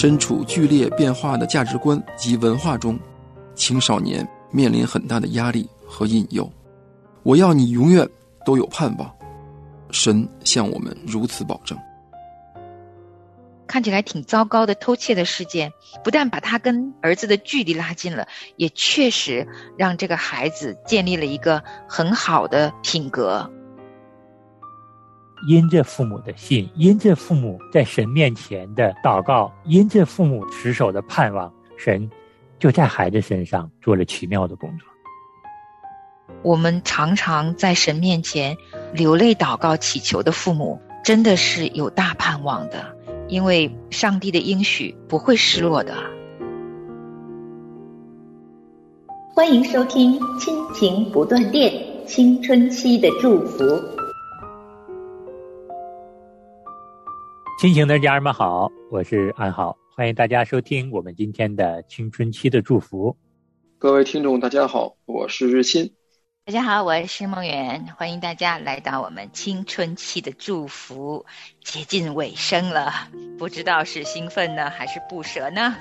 身处剧烈变化的价值观及文化中，青少年面临很大的压力和引诱。我要你永远都有盼望，神向我们如此保证。看起来挺糟糕的偷窃的事件，不但把他跟儿子的距离拉近了，也确实让这个孩子建立了一个很好的品格。因着父母的信，因着父母在神面前的祷告，因着父母持守的盼望，神就在孩子身上做了奇妙的工作。我们常常在神面前流泪祷告祈求的父母，真的是有大盼望的，因为上帝的应许不会失落的。欢迎收听《亲情不断电》青春期的祝福。亲情的家人们好，我是安好，欢迎大家收听我们今天的青春期的祝福。各位听众，大家好，我是日新。大家好，我是梦圆，欢迎大家来到我们青春期的祝福，接近尾声了，不知道是兴奋呢，还是不舍呢？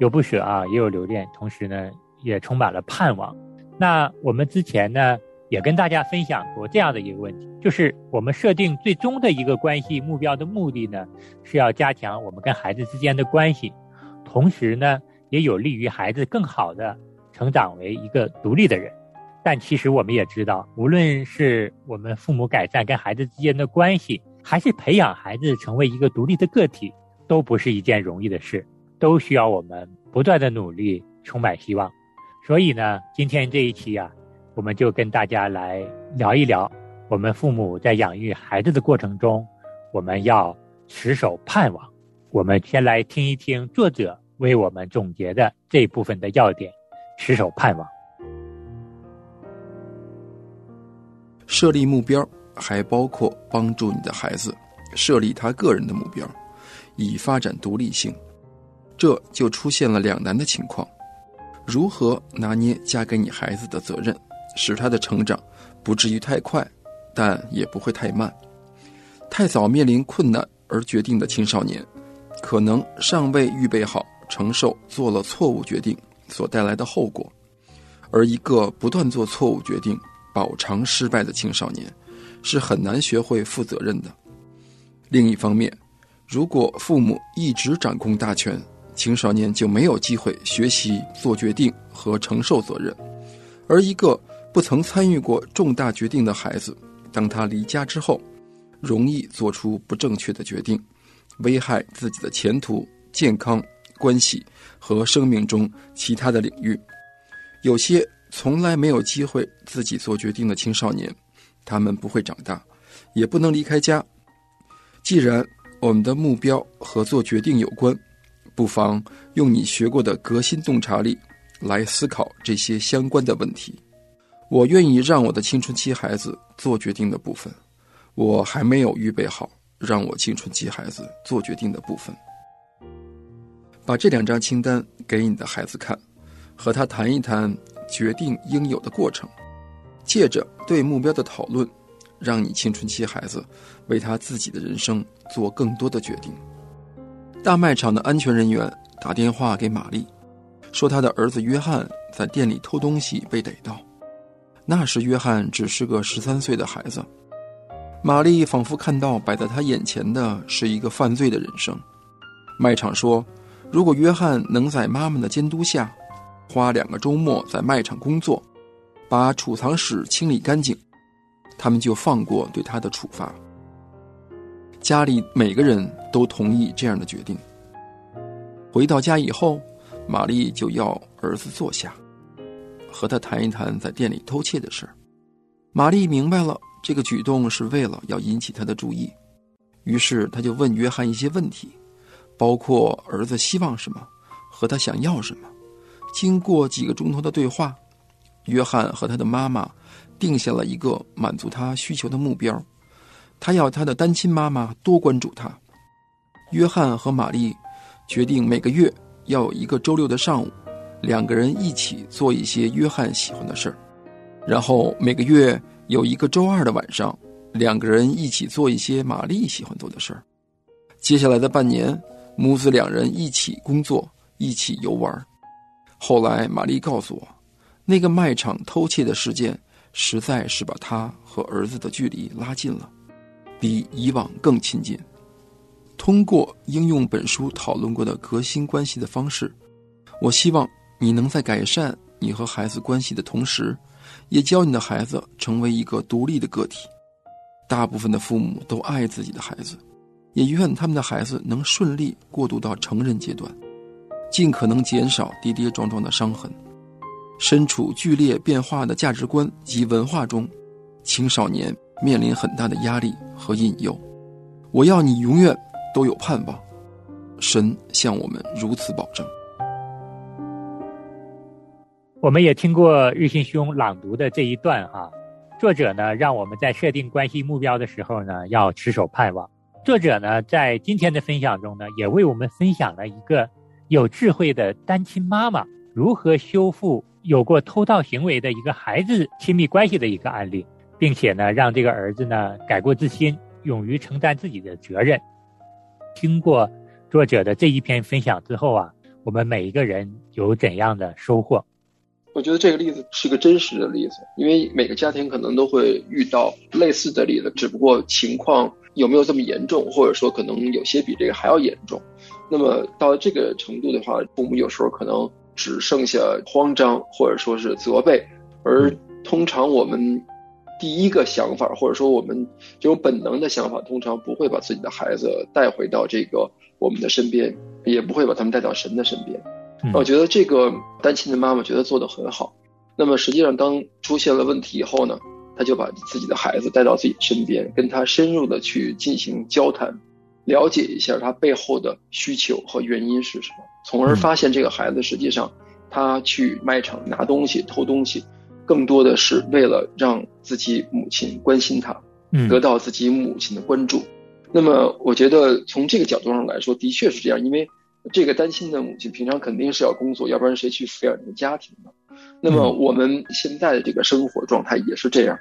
有不舍啊，也有留恋，同时呢，也充满了盼望。那我们之前呢？也跟大家分享过这样的一个问题，就是我们设定最终的一个关系目标的目的呢，是要加强我们跟孩子之间的关系，同时呢，也有利于孩子更好的成长为一个独立的人。但其实我们也知道，无论是我们父母改善跟孩子之间的关系，还是培养孩子成为一个独立的个体，都不是一件容易的事，都需要我们不断的努力，充满希望。所以呢，今天这一期啊。我们就跟大家来聊一聊，我们父母在养育孩子的过程中，我们要持守盼望。我们先来听一听作者为我们总结的这部分的要点：持守盼望。设立目标还包括帮助你的孩子设立他个人的目标，以发展独立性。这就出现了两难的情况：如何拿捏嫁给你孩子的责任？使他的成长不至于太快，但也不会太慢。太早面临困难而决定的青少年，可能尚未预备好承受做了错误决定所带来的后果；而一个不断做错误决定、饱尝失败的青少年，是很难学会负责任的。另一方面，如果父母一直掌控大权，青少年就没有机会学习做决定和承受责任，而一个。不曾参与过重大决定的孩子，当他离家之后，容易做出不正确的决定，危害自己的前途、健康、关系和生命中其他的领域。有些从来没有机会自己做决定的青少年，他们不会长大，也不能离开家。既然我们的目标和做决定有关，不妨用你学过的革新洞察力来思考这些相关的问题。我愿意让我的青春期孩子做决定的部分，我还没有预备好让我青春期孩子做决定的部分。把这两张清单给你的孩子看，和他谈一谈决定应有的过程，借着对目标的讨论，让你青春期孩子为他自己的人生做更多的决定。大卖场的安全人员打电话给玛丽，说他的儿子约翰在店里偷东西被逮到。那时，约翰只是个十三岁的孩子。玛丽仿佛看到摆在他眼前的是一个犯罪的人生。卖场说：“如果约翰能在妈妈的监督下，花两个周末在卖场工作，把储藏室清理干净，他们就放过对他的处罚。”家里每个人都同意这样的决定。回到家以后，玛丽就要儿子坐下。和他谈一谈在店里偷窃的事儿，玛丽明白了这个举动是为了要引起他的注意，于是他就问约翰一些问题，包括儿子希望什么，和他想要什么。经过几个钟头的对话，约翰和他的妈妈定下了一个满足他需求的目标，他要他的单亲妈妈多关注他。约翰和玛丽决定每个月要有一个周六的上午。两个人一起做一些约翰喜欢的事儿，然后每个月有一个周二的晚上，两个人一起做一些玛丽喜欢做的事儿。接下来的半年，母子两人一起工作，一起游玩。后来，玛丽告诉我，那个卖场偷窃的事件，实在是把她和儿子的距离拉近了，比以往更亲近。通过应用本书讨论过的革新关系的方式，我希望你能在改善你和孩子关系的同时，也教你的孩子成为一个独立的个体。大部分的父母都爱自己的孩子，也愿他们的孩子能顺利过渡到成人阶段，尽可能减少跌跌撞撞的伤痕。身处剧烈变化的价值观及文化中，青少年面临很大的压力和引诱。我要你永远都有盼望，神向我们如此保证。我们也听过日新兄朗读的这一段哈。作者呢，让我们在设定关系目标的时候呢，要持守盼望。作者呢，在今天的分享中呢，也为我们分享了一个有智慧的单亲妈妈如何修复有过偷盗行为的一个孩子亲密关系的一个案例，并且呢，让这个儿子呢改过自新，勇于承担自己的责任。经过作者的这一篇分享之后啊，我们每一个人有怎样的收获？我觉得这个例子是个真实的例子，因为每个家庭可能都会遇到类似的例子，只不过情况有没有这么严重，或者说可能有些比这个还要严重。那么到这个程度的话，父母有时候可能只剩下慌张，或者说是责备。而通常我们第一个想法，或者说我们这种本能的想法，通常不会把自己的孩子带回到这个我们的身边，也不会把他们带到神的身边。我觉得这个单亲的妈妈觉得做得很好。那么实际上，当出现了问题以后呢，她就把自己的孩子带到自己身边，跟他深入的去进行交谈，了解一下他背后的需求和原因是什么，从而发现这个孩子实际上他去卖场拿东西、偷东西，更多的是为了让自己母亲关心他，得到自己母亲的关注。那么我觉得从这个角度上来说，的确是这样，因为。这个单亲的母亲平常肯定是要工作，要不然谁去抚养这个家庭呢？那么我们现在的这个生活状态也是这样，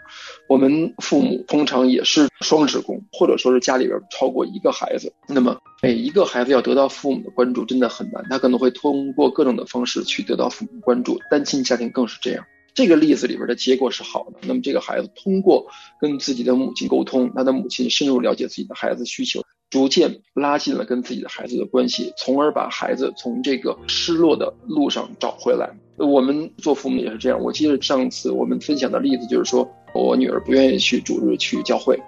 我们父母通常也是双职工，或者说是家里边超过一个孩子。那么每一个孩子要得到父母的关注真的很难，他可能会通过各种的方式去得到父母关注。单亲家庭更是这样。这个例子里边的结果是好的，那么这个孩子通过跟自己的母亲沟通，他的母亲深入了解自己的孩子需求。逐渐拉近了跟自己的孩子的关系，从而把孩子从这个失落的路上找回来。我们做父母也是这样。我记得上次我们分享的例子就是说，我女儿不愿意去主日去教会，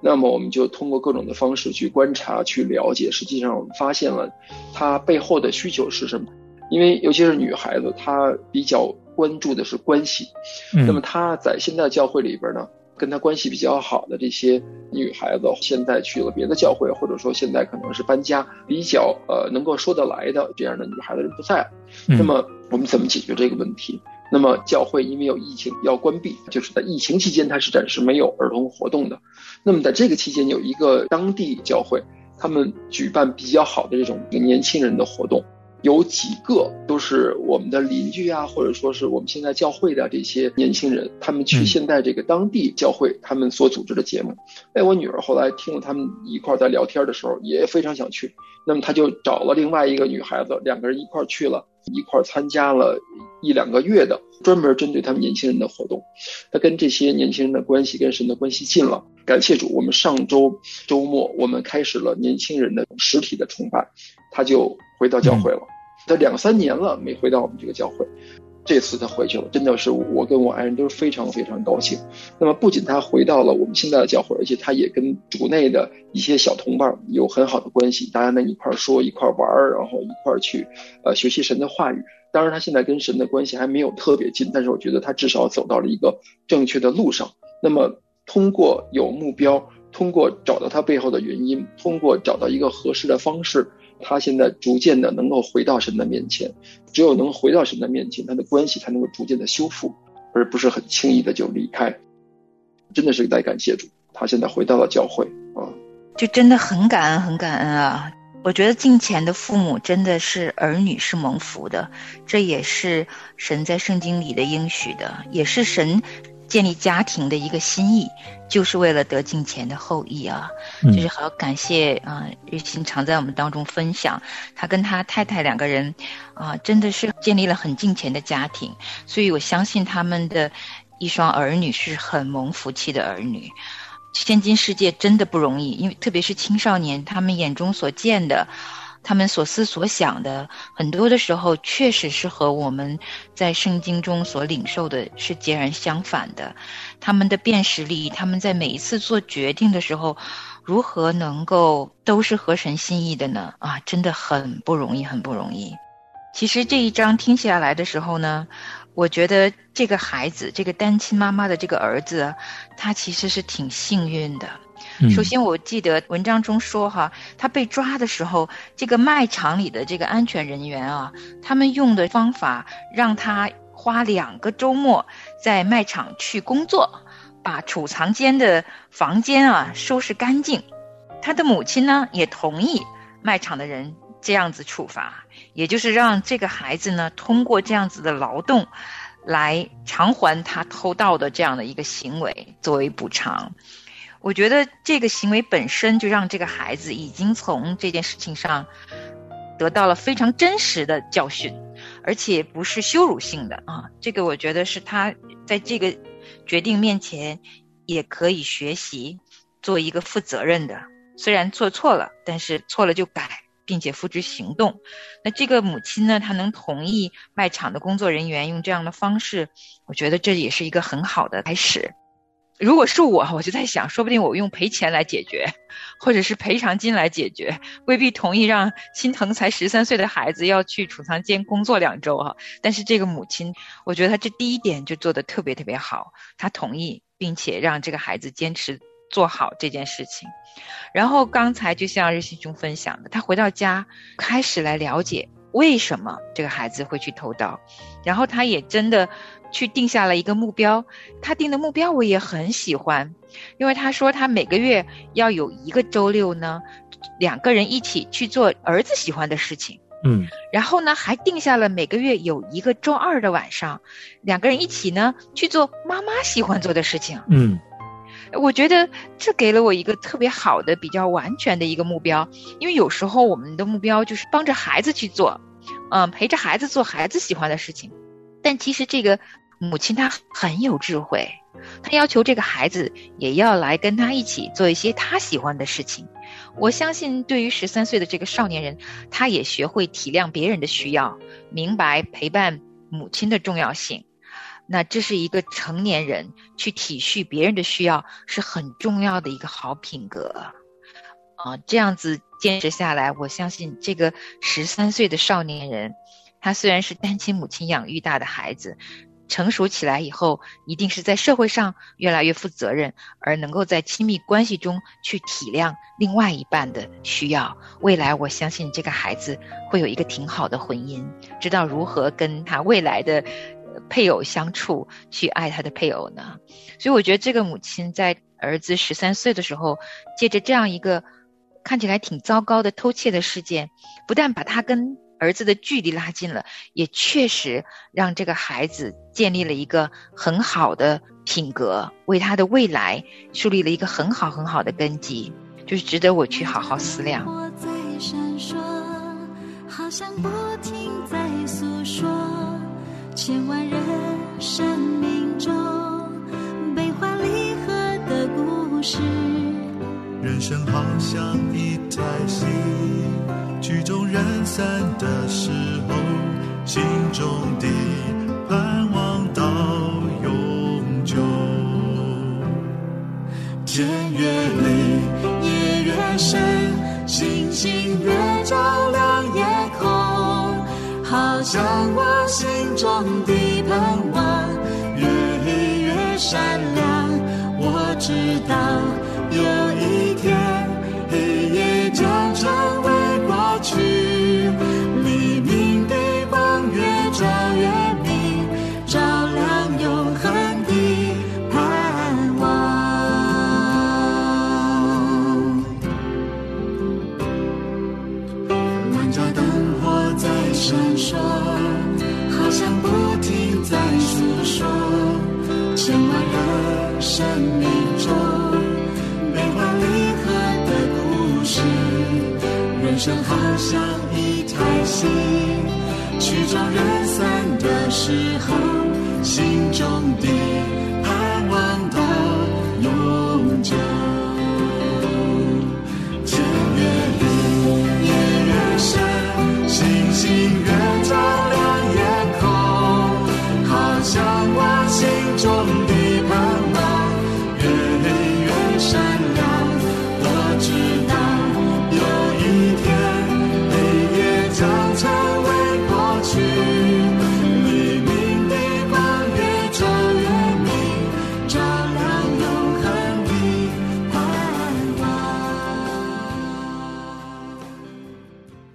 那么我们就通过各种的方式去观察、去了解。实际上，我们发现了她背后的需求是什么。因为尤其是女孩子，她比较关注的是关系。那么她在现在教会里边呢？跟他关系比较好的这些女孩子，现在去了别的教会，或者说现在可能是搬家，比较呃能够说得来的这样的女孩子不在。那么我们怎么解决这个问题？那么教会因为有疫情要关闭，就是在疫情期间它是暂时没有儿童活动的。那么在这个期间有一个当地教会，他们举办比较好的这种年轻人的活动。有几个都是我们的邻居啊，或者说是我们现在教会的这些年轻人，他们去现在这个当地教会，他们所组织的节目。哎，我女儿后来听了他们一块在聊天的时候，也非常想去。那么她就找了另外一个女孩子，两个人一块去了，一块参加了一两个月的专门针对他们年轻人的活动。她跟这些年轻人的关系跟神的关系近了。感谢主，我们上周周末我们开始了年轻人的实体的崇拜，他就。回到教会了，他两三年了没回到我们这个教会，这次他回去了，真的是我跟我爱人都是非常非常高兴。那么不仅他回到了我们现在的教会，而且他也跟主内的一些小同伴有很好的关系，大家能一块说一块玩儿，然后一块去呃学习神的话语。当然他现在跟神的关系还没有特别近，但是我觉得他至少走到了一个正确的路上。那么通过有目标，通过找到他背后的原因，通过找到一个合适的方式。他现在逐渐的能够回到神的面前，只有能回到神的面前，他的关系才能够逐渐的修复，而不是很轻易的就离开。真的是在感谢主，他现在回到了教会啊，就真的很感恩，很感恩啊！我觉得敬前的父母真的是儿女是蒙福的，这也是神在圣经里的应许的，也是神建立家庭的一个心意，就是为了得金钱的后裔啊！就是好感谢啊，日新常在我们当中分享，他跟他太太两个人啊，真的是建立了很金钱的家庭，所以我相信他们的一双儿女是很蒙福气的儿女。现今世界真的不容易，因为特别是青少年，他们眼中所见的。他们所思所想的很多的时候，确实是和我们在圣经中所领受的是截然相反的。他们的辨识力，他们在每一次做决定的时候，如何能够都是合神心意的呢？啊，真的很不容易，很不容易。其实这一章听下来的时候呢，我觉得这个孩子，这个单亲妈妈的这个儿子，他其实是挺幸运的。首先，我记得文章中说哈，他被抓的时候，这个卖场里的这个安全人员啊，他们用的方法让他花两个周末在卖场去工作，把储藏间的房间啊收拾干净。他的母亲呢也同意卖场的人这样子处罚，也就是让这个孩子呢通过这样子的劳动，来偿还他偷盗的这样的一个行为作为补偿。我觉得这个行为本身就让这个孩子已经从这件事情上得到了非常真实的教训，而且不是羞辱性的啊。这个我觉得是他在这个决定面前也可以学习做一个负责任的。虽然做错了，但是错了就改，并且付之行动。那这个母亲呢，她能同意卖场的工作人员用这样的方式，我觉得这也是一个很好的开始。如果是我，我就在想，说不定我用赔钱来解决，或者是赔偿金来解决，未必同意让心疼才十三岁的孩子要去储藏间工作两周哈。但是这个母亲，我觉得她这第一点就做的特别特别好，她同意并且让这个孩子坚持做好这件事情。然后刚才就像日新兄分享的，他回到家开始来了解为什么这个孩子会去偷盗，然后他也真的。去定下了一个目标，他定的目标我也很喜欢，因为他说他每个月要有一个周六呢，两个人一起去做儿子喜欢的事情，嗯，然后呢还定下了每个月有一个周二的晚上，两个人一起呢去做妈妈喜欢做的事情，嗯，我觉得这给了我一个特别好的、比较完全的一个目标，因为有时候我们的目标就是帮着孩子去做，嗯，陪着孩子做孩子喜欢的事情。但其实这个母亲她很有智慧，她要求这个孩子也要来跟她一起做一些她喜欢的事情。我相信，对于十三岁的这个少年人，他也学会体谅别人的需要，明白陪伴母亲的重要性。那这是一个成年人去体恤别人的需要是很重要的一个好品格啊！这样子坚持下来，我相信这个十三岁的少年人。他虽然是单亲母亲养育大的孩子，成熟起来以后，一定是在社会上越来越负责任，而能够在亲密关系中去体谅另外一半的需要。未来，我相信这个孩子会有一个挺好的婚姻，知道如何跟他未来的配偶相处，去爱他的配偶呢？所以，我觉得这个母亲在儿子十三岁的时候，借着这样一个看起来挺糟糕的偷窃的事件，不但把他跟儿子的距离拉近了，也确实让这个孩子建立了一个很好的品格，为他的未来树立了一个很好很好的根基，就是值得我去好好思量。我在闪烁，好像不停在诉说千万人生命中悲欢离合的故事，人生好像一台戏。曲终人散的时候，心中的盼望到永久。天越黑，夜越深，星星越照亮夜空。好像我心中的盼望越黑越闪亮。我知道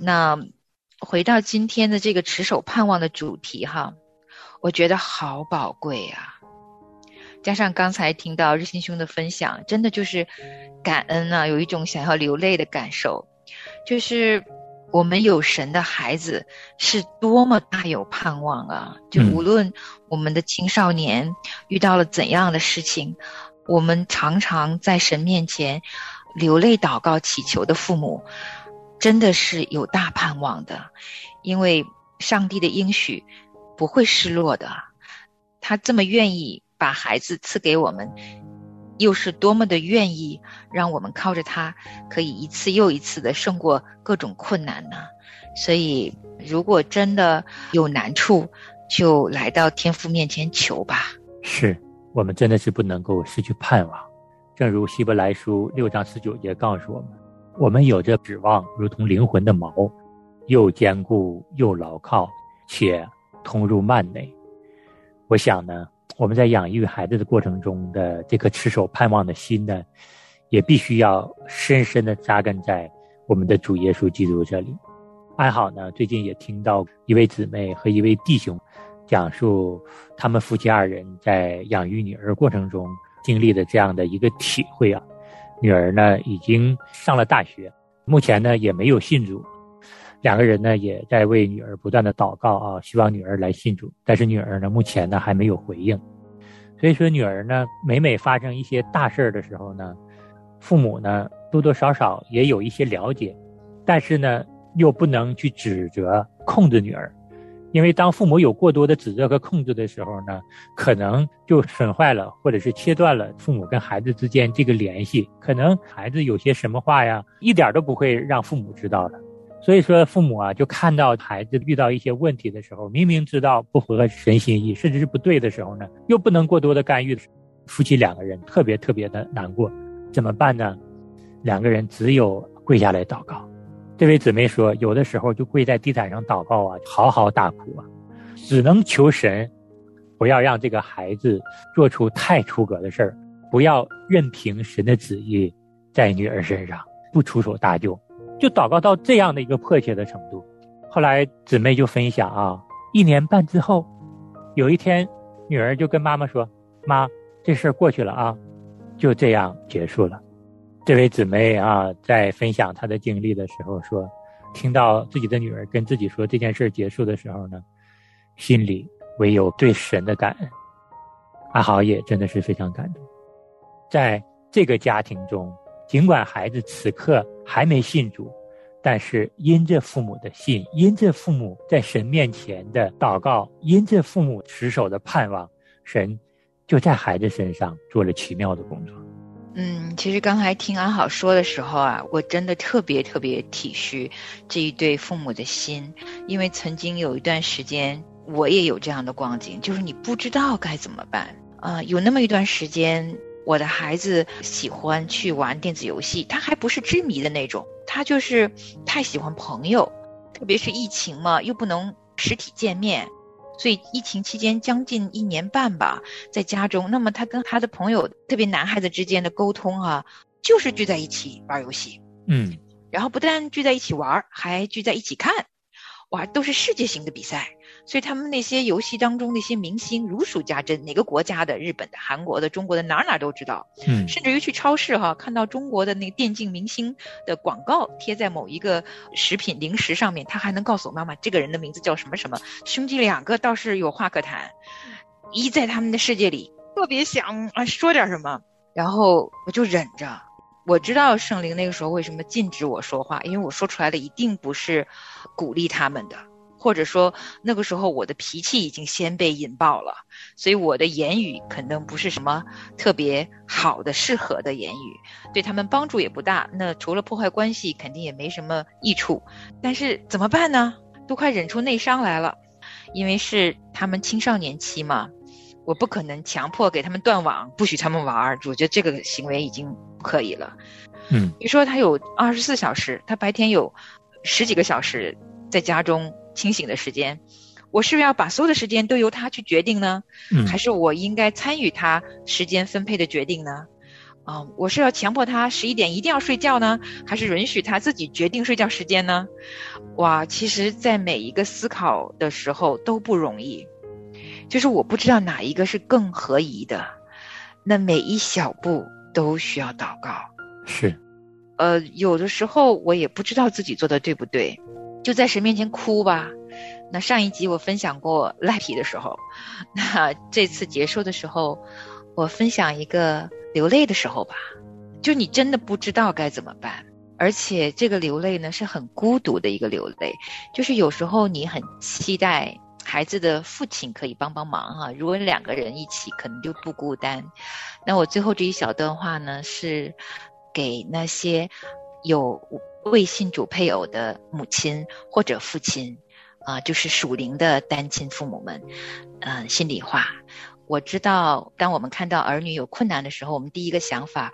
那回到今天的这个持守盼望的主题哈，我觉得好宝贵啊。加上刚才听到日新兄的分享，真的就是感恩啊，有一种想要流泪的感受。就是我们有神的孩子是多么大有盼望啊！就嗯无论我们的青少年遇到了怎样的事情，我们常常在神面前流泪祷告祈求的父母，真的是有大盼望的，因为上帝的应许不会失落的。他这么愿意把孩子赐给我们，又是多么的愿意让我们靠着他，可以一次又一次的胜过各种困难呢？所以，如果真的有难处，就来到天父面前求吧。是我们真的是不能够失去盼望。正如希伯来书六章十九节告诉我们，我们有着指望，如同灵魂的锚，又坚固又牢靠，且通入幔内。我想呢，我们在养育孩子的过程中的这颗持守盼望的心呢，也必须要深深的扎根在我们的主耶稣基督这里。安好呢，最近也听到一位姊妹和一位弟兄讲述他们夫妻二人在养育女儿过程中经历的这样的一个体会啊。女儿呢已经上了大学，目前呢也没有信主，两个人呢也在为女儿不断的祷告啊，希望女儿来信主，但是女儿呢目前呢还没有回应。所以说，女儿呢每每发生一些大事儿的时候呢，父母呢多多少少也有一些了解，但是呢又不能去指责控制女儿，因为当父母有过多的指责和控制的时候呢，可能就损坏了或者是切断了父母跟孩子之间这个联系，可能孩子有些什么话呀，一点都不会让父母知道的。所以说，父母啊，就看到孩子遇到一些问题的时候，明明知道不符合神心意，甚至是不对的时候呢，又不能过多的干预，夫妻两个人特别特别的难过，怎么办呢？两个人只有跪下来祷告。这位姊妹说，有的时候就跪在地毯上祷告啊，嚎嚎大哭啊，只能求神不要让这个孩子做出太出格的事儿，不要任凭神的旨意在女儿身上，不出手搭救。就祷告到这样的一个迫切的程度。后来姊妹就分享啊，一年半之后，有一天，女儿就跟妈妈说：“妈，这事儿过去了啊，就这样结束了。”这位姊妹啊，在分享她的经历的时候说，听到自己的女儿跟自己说这件事结束的时候呢，心里唯有对神的感恩。阿豪也真的是非常感动，在这个家庭中。尽管孩子此刻还没信主，但是因着父母的信，因着父母在神面前的祷告，因着父母持守的盼望，神就在孩子身上做了奇妙的工作。嗯，其实刚才听安好说的时候啊，我真的特别特别体恤这一对父母的心，因为曾经有一段时间，我也有这样的光景，就是你不知道该怎么办啊、有那么一段时间。我的孩子喜欢去玩电子游戏，他还不是痴迷的那种，他就是太喜欢朋友，特别是疫情嘛，又不能实体见面，所以疫情期间将近一年半吧，在家中，那么他跟他的朋友，特别男孩子之间的沟通啊，就是聚在一起玩游戏，嗯，然后不但聚在一起玩，还聚在一起看，哇，都是世界性的比赛。所以他们那些游戏当中那些明星如数家珍，哪个国家的、日本的、韩国的、中国的，哪哪都知道。嗯，甚至于去超市哈，看到中国的那个电竞明星的广告贴在某一个食品零食上面，他还能告诉我妈妈这个人的名字叫什么什么。兄弟两个倒是有话可谈，一在他们的世界里特别想啊说点什么，然后我就忍着，我知道圣灵那个时候为什么禁止我说话，因为我说出来的一定不是鼓励他们的，或者说那个时候我的脾气已经先被引爆了，所以我的言语可能不是什么特别好的、适合的言语，对他们帮助也不大。那除了破坏关系，肯定也没什么益处。但是怎么办呢？都快忍出内伤来了，因为是他们青少年期嘛。我不可能强迫给他们断网，不许他们玩儿。我觉得这个行为已经不可以了。嗯，你说他有二十四小时，他白天有十几个小时在家中清醒的时间，我是不是要把所有的时间都由他去决定呢？嗯还是我应该参与他时间分配的决定呢？啊、我是要强迫他十一点一定要睡觉呢，还是允许他自己决定睡觉时间呢？哇，其实，在每一个思考的时候都不容易。就是我不知道哪一个是更合宜的，那每一小步都需要祷告。是，呃，有的时候我也不知道自己做的对不对，就在神面前哭吧。那上一集我分享过赖皮的时候，那这次结束的时候，我分享一个流泪的时候吧。就你真的不知道该怎么办，而且这个流泪呢是很孤独的一个流泪，就是有时候你很期待孩子的父亲可以帮帮忙哈、如果两个人一起，可能就不孤单。那我最后这一小段话呢，是给那些有未信主配偶的母亲或者父亲，啊、就是属灵的单亲父母们，嗯、心里话。我知道，当我们看到儿女有困难的时候，我们第一个想法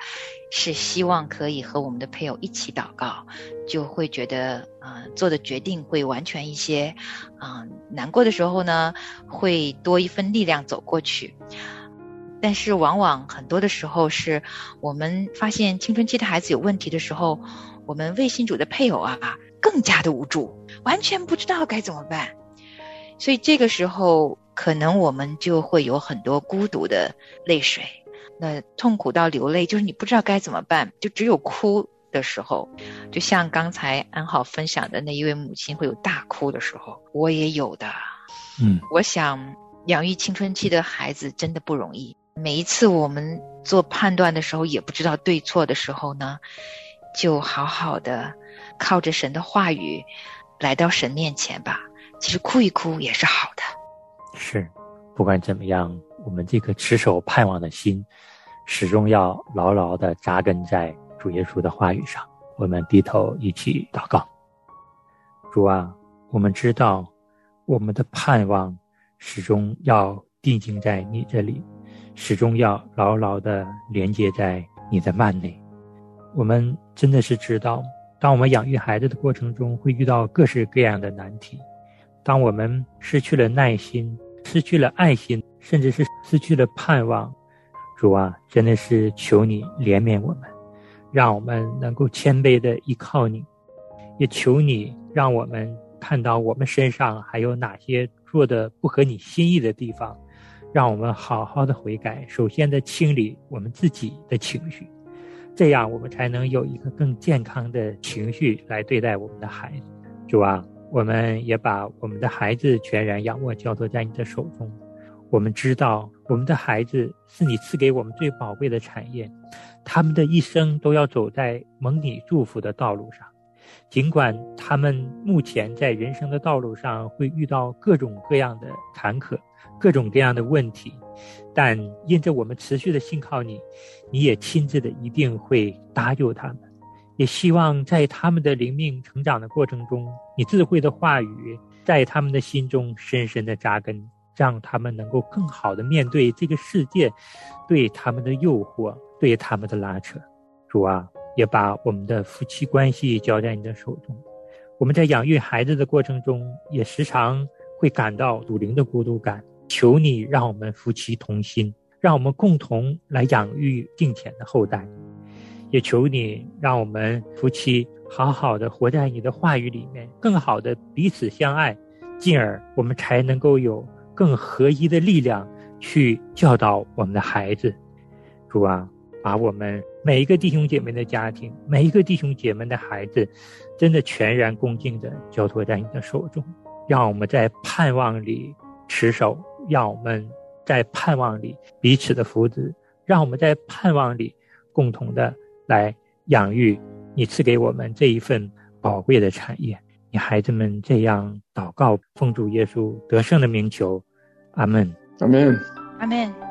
是希望可以和我们的配偶一起祷告，就会觉得，啊、做的决定会完全一些，啊、难过的时候呢，会多一份力量走过去。但是往往很多的时候是我们发现青春期的孩子有问题的时候，我们未信主的配偶啊更加的无助，完全不知道该怎么办。所以这个时候，可能我们就会有很多孤独的泪水，那痛苦到流泪，就是你不知道该怎么办，就只有哭的时候。就像刚才安好分享的那一位母亲会有大哭的时候，我也有的。嗯我想养育青春期的孩子真的不容易。每一次我们做判断的时候，也不知道对错的时候呢，就好好的靠着神的话语来到神面前吧。其实哭一哭也是好的。是，不管怎么样，我们这颗持守盼望的心，始终要牢牢的扎根在主耶稣的话语上。我们低头一起祷告。主啊，我们知道我们的盼望始终要定睛在你这里，始终要牢牢的连接在你的幔内。我们真的是知道，当我们养育孩子的过程中，会遇到各式各样的难题。当我们失去了耐心，失去了爱心，甚至是失去了盼望，主啊，真的是求你怜悯我们，让我们能够谦卑的依靠你，也求你让我们看到我们身上还有哪些做的不合你心意的地方，让我们好好的悔改。首先的清理我们自己的情绪，这样我们才能有一个更健康的情绪来对待我们的孩子。主啊，我们也把我们的孩子全然仰卧交托在你的手中。我们知道，我们的孩子是你赐给我们最宝贵的产业，他们的一生都要走在蒙你祝福的道路上。尽管他们目前在人生的道路上会遇到各种各样的坎坷、各种各样的问题，但因着我们持续的信靠你，你也亲自的一定会搭救他们。也希望在他们的灵命成长的过程中，你智慧的话语在他们的心中深深的扎根，让他们能够更好的面对这个世界对他们的诱惑、对他们的拉扯。主啊，也把我们的夫妻关系交在你的手中。我们在养育孩子的过程中，也时常会感到属灵的孤独感。求你让我们夫妻同心，让我们共同来养育敬虔的后代。也求你让我们夫妻好好的活在你的话语里面，更好的彼此相爱，进而我们才能够有更合一的力量去教导我们的孩子。主啊，把我们每一个弟兄姐妹的家庭，每一个弟兄姐妹的孩子，真的全然恭敬的交托在你的手中，让我们在盼望里持守，让我们在盼望里彼此的扶持，让我们在盼望里共同的来养育你赐给我们这一份宝贵的产业。你孩子们这样祷告，奉主耶稣得胜的名求，阿门。阿门。阿门。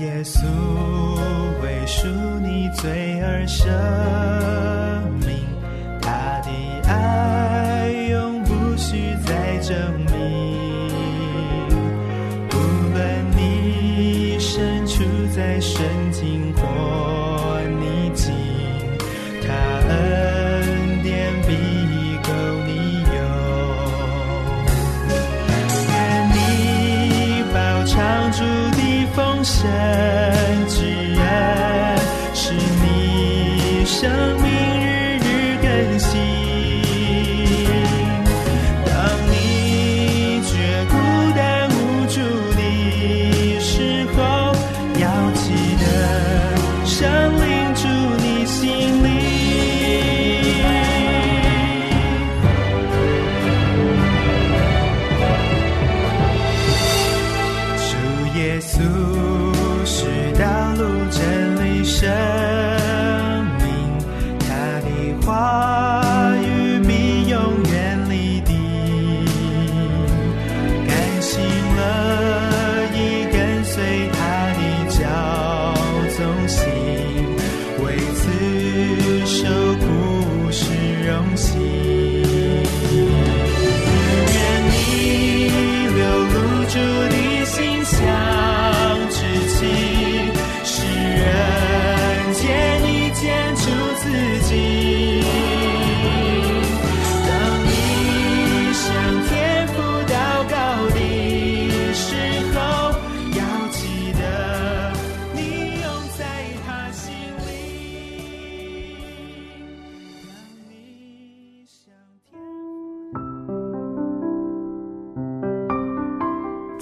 耶稣为赎你罪而赦命，他的爱永不需再证